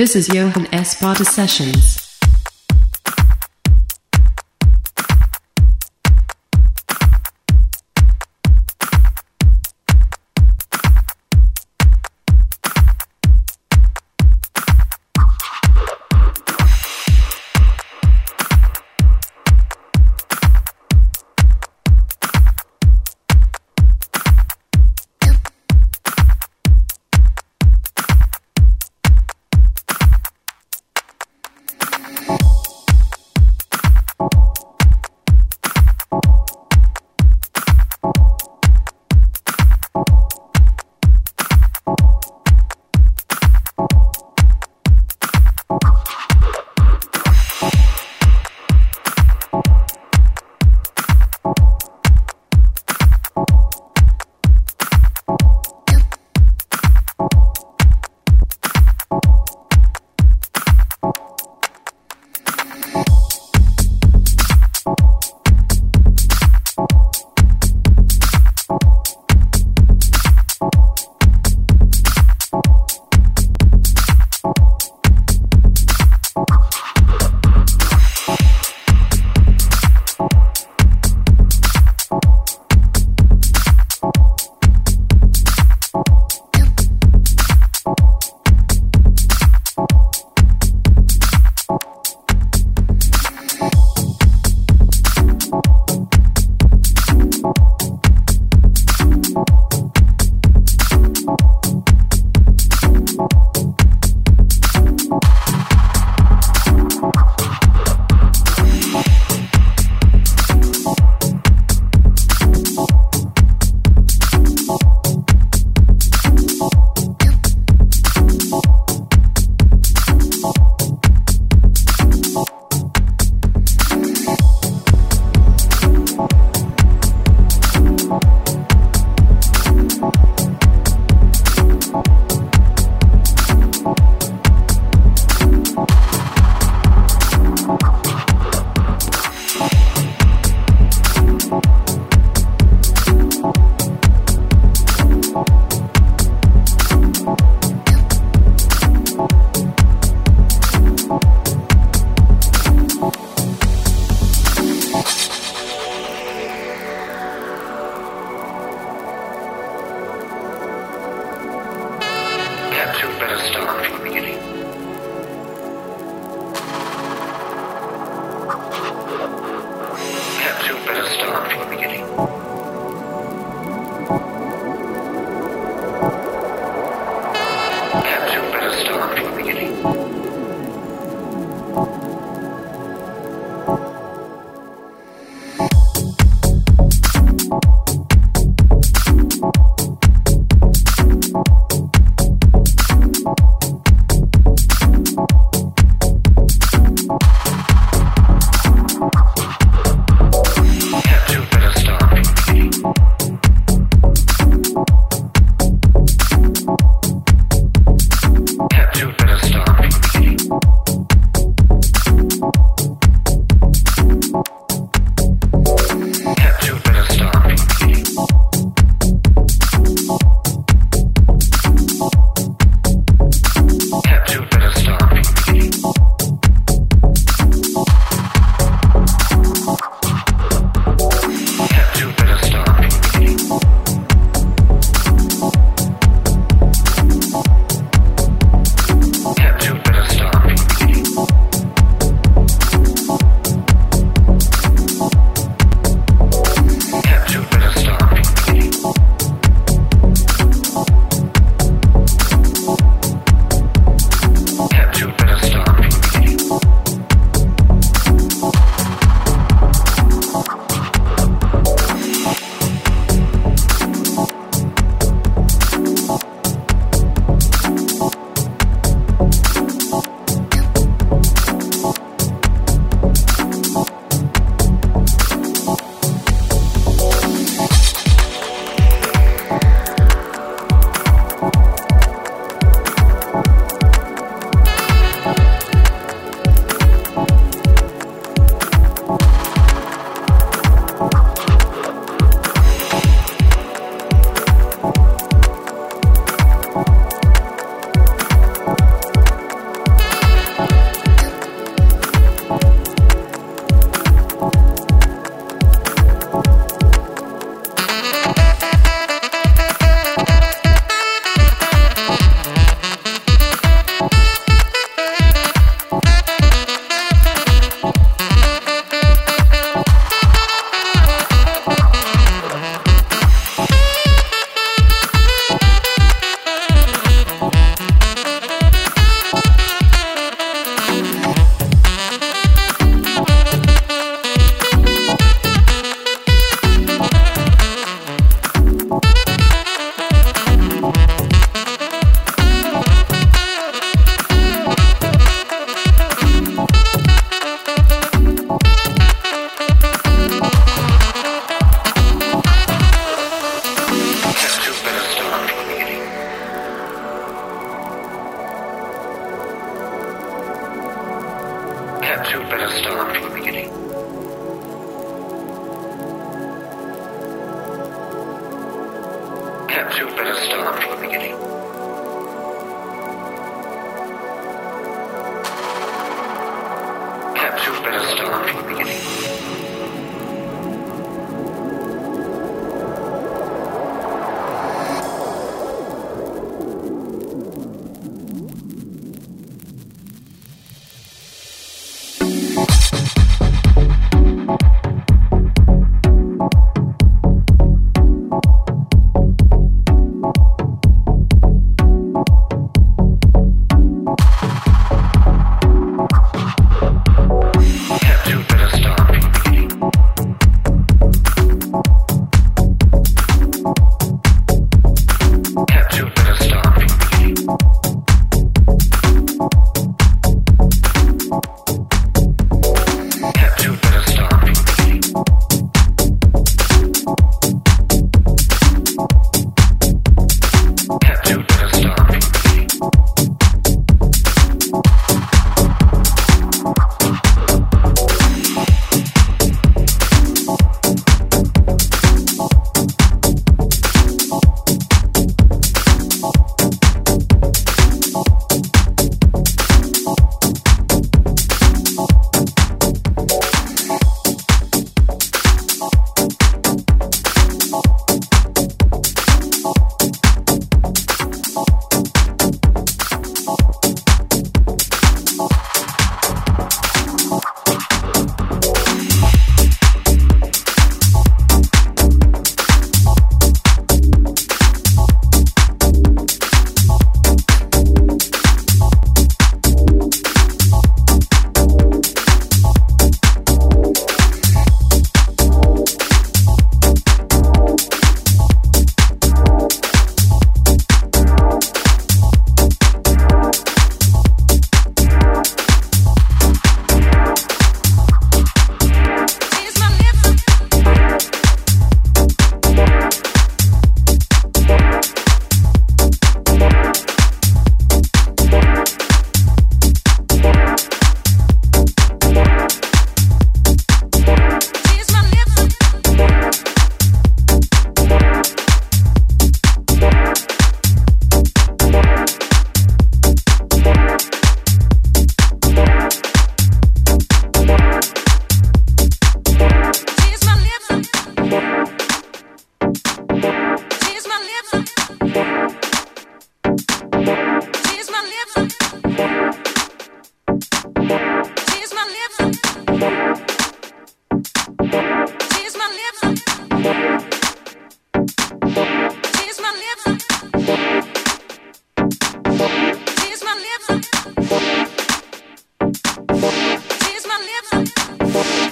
This is Johan Esparta Sessions.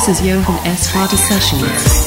This is Johan S. Party Sessions.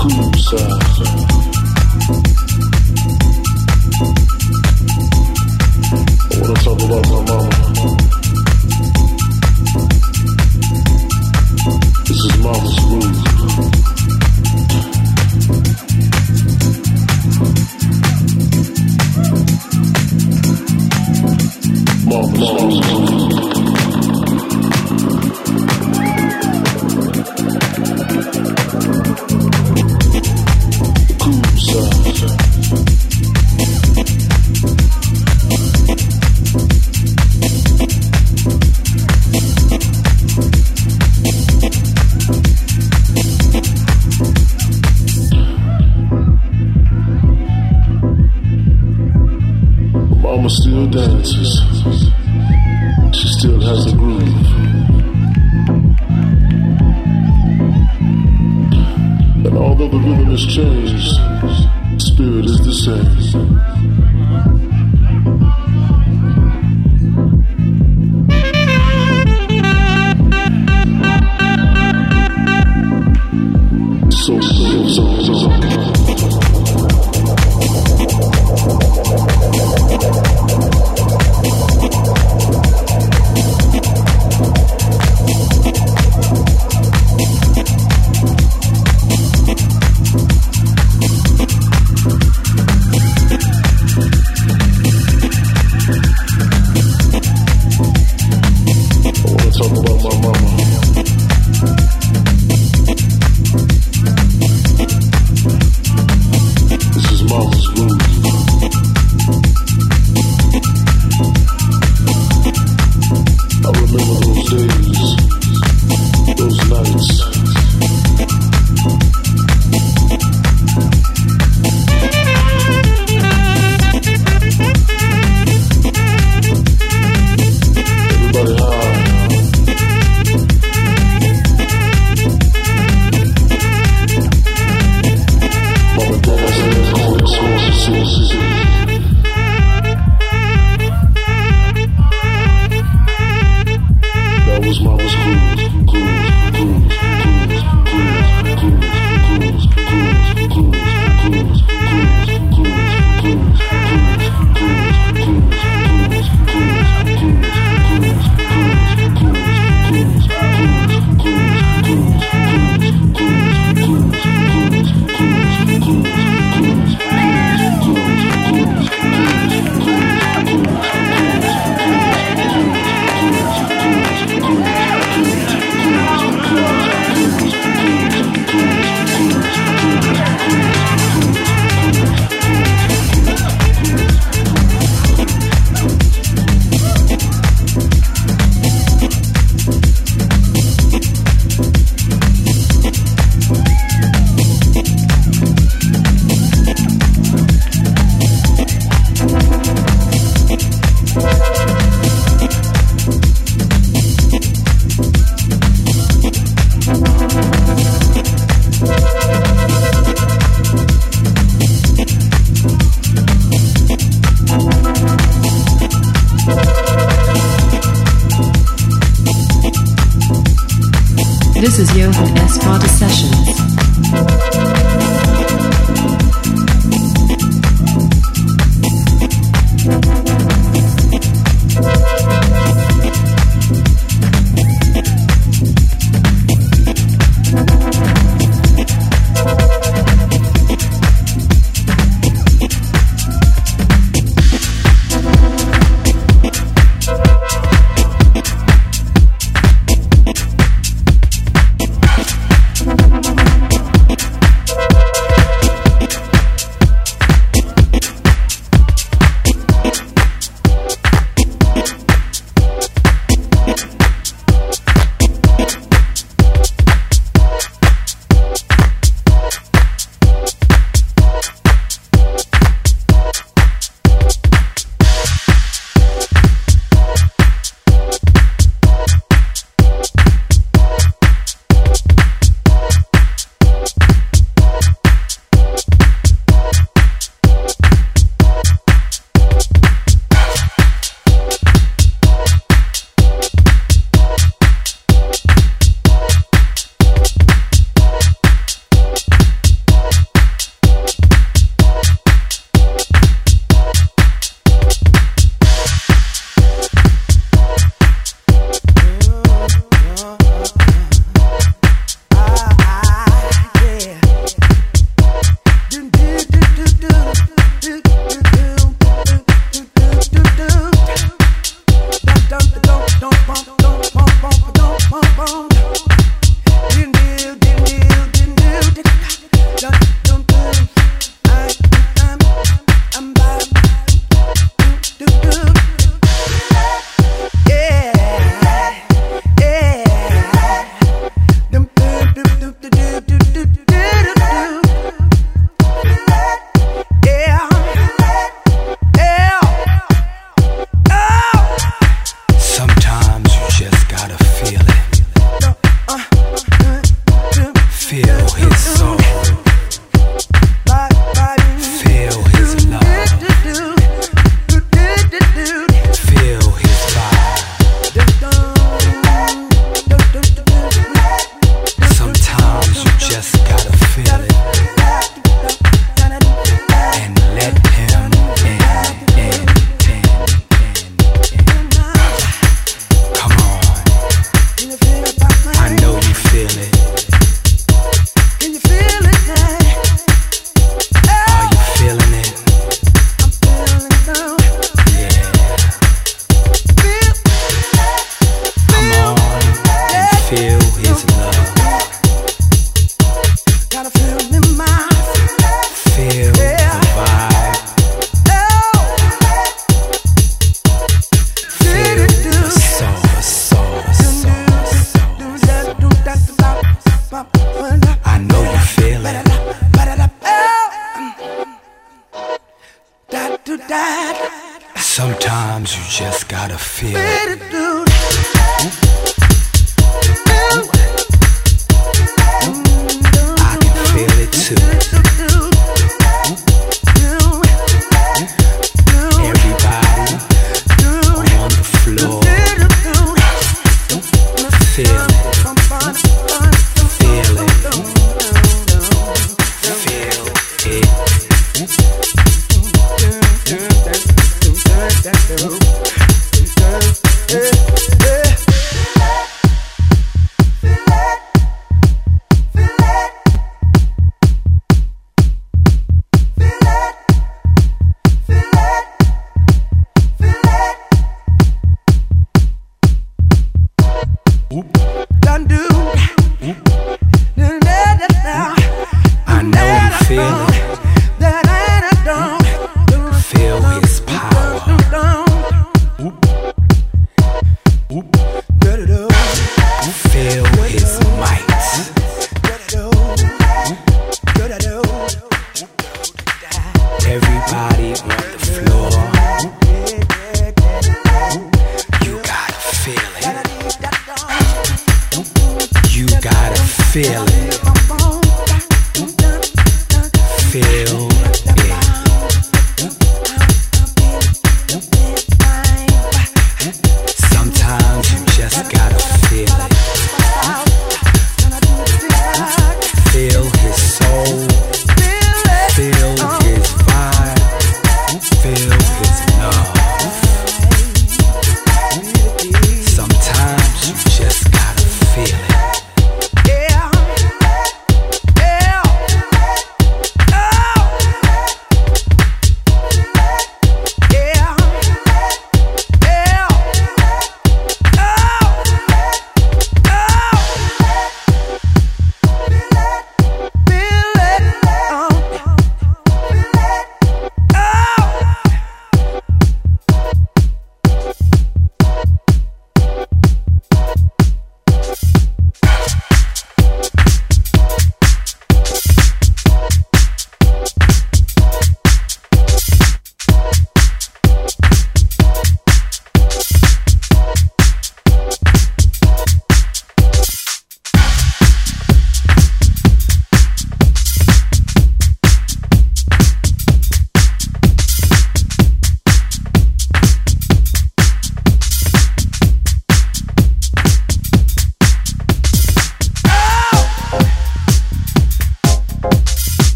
cruiser. Uh, memorable day.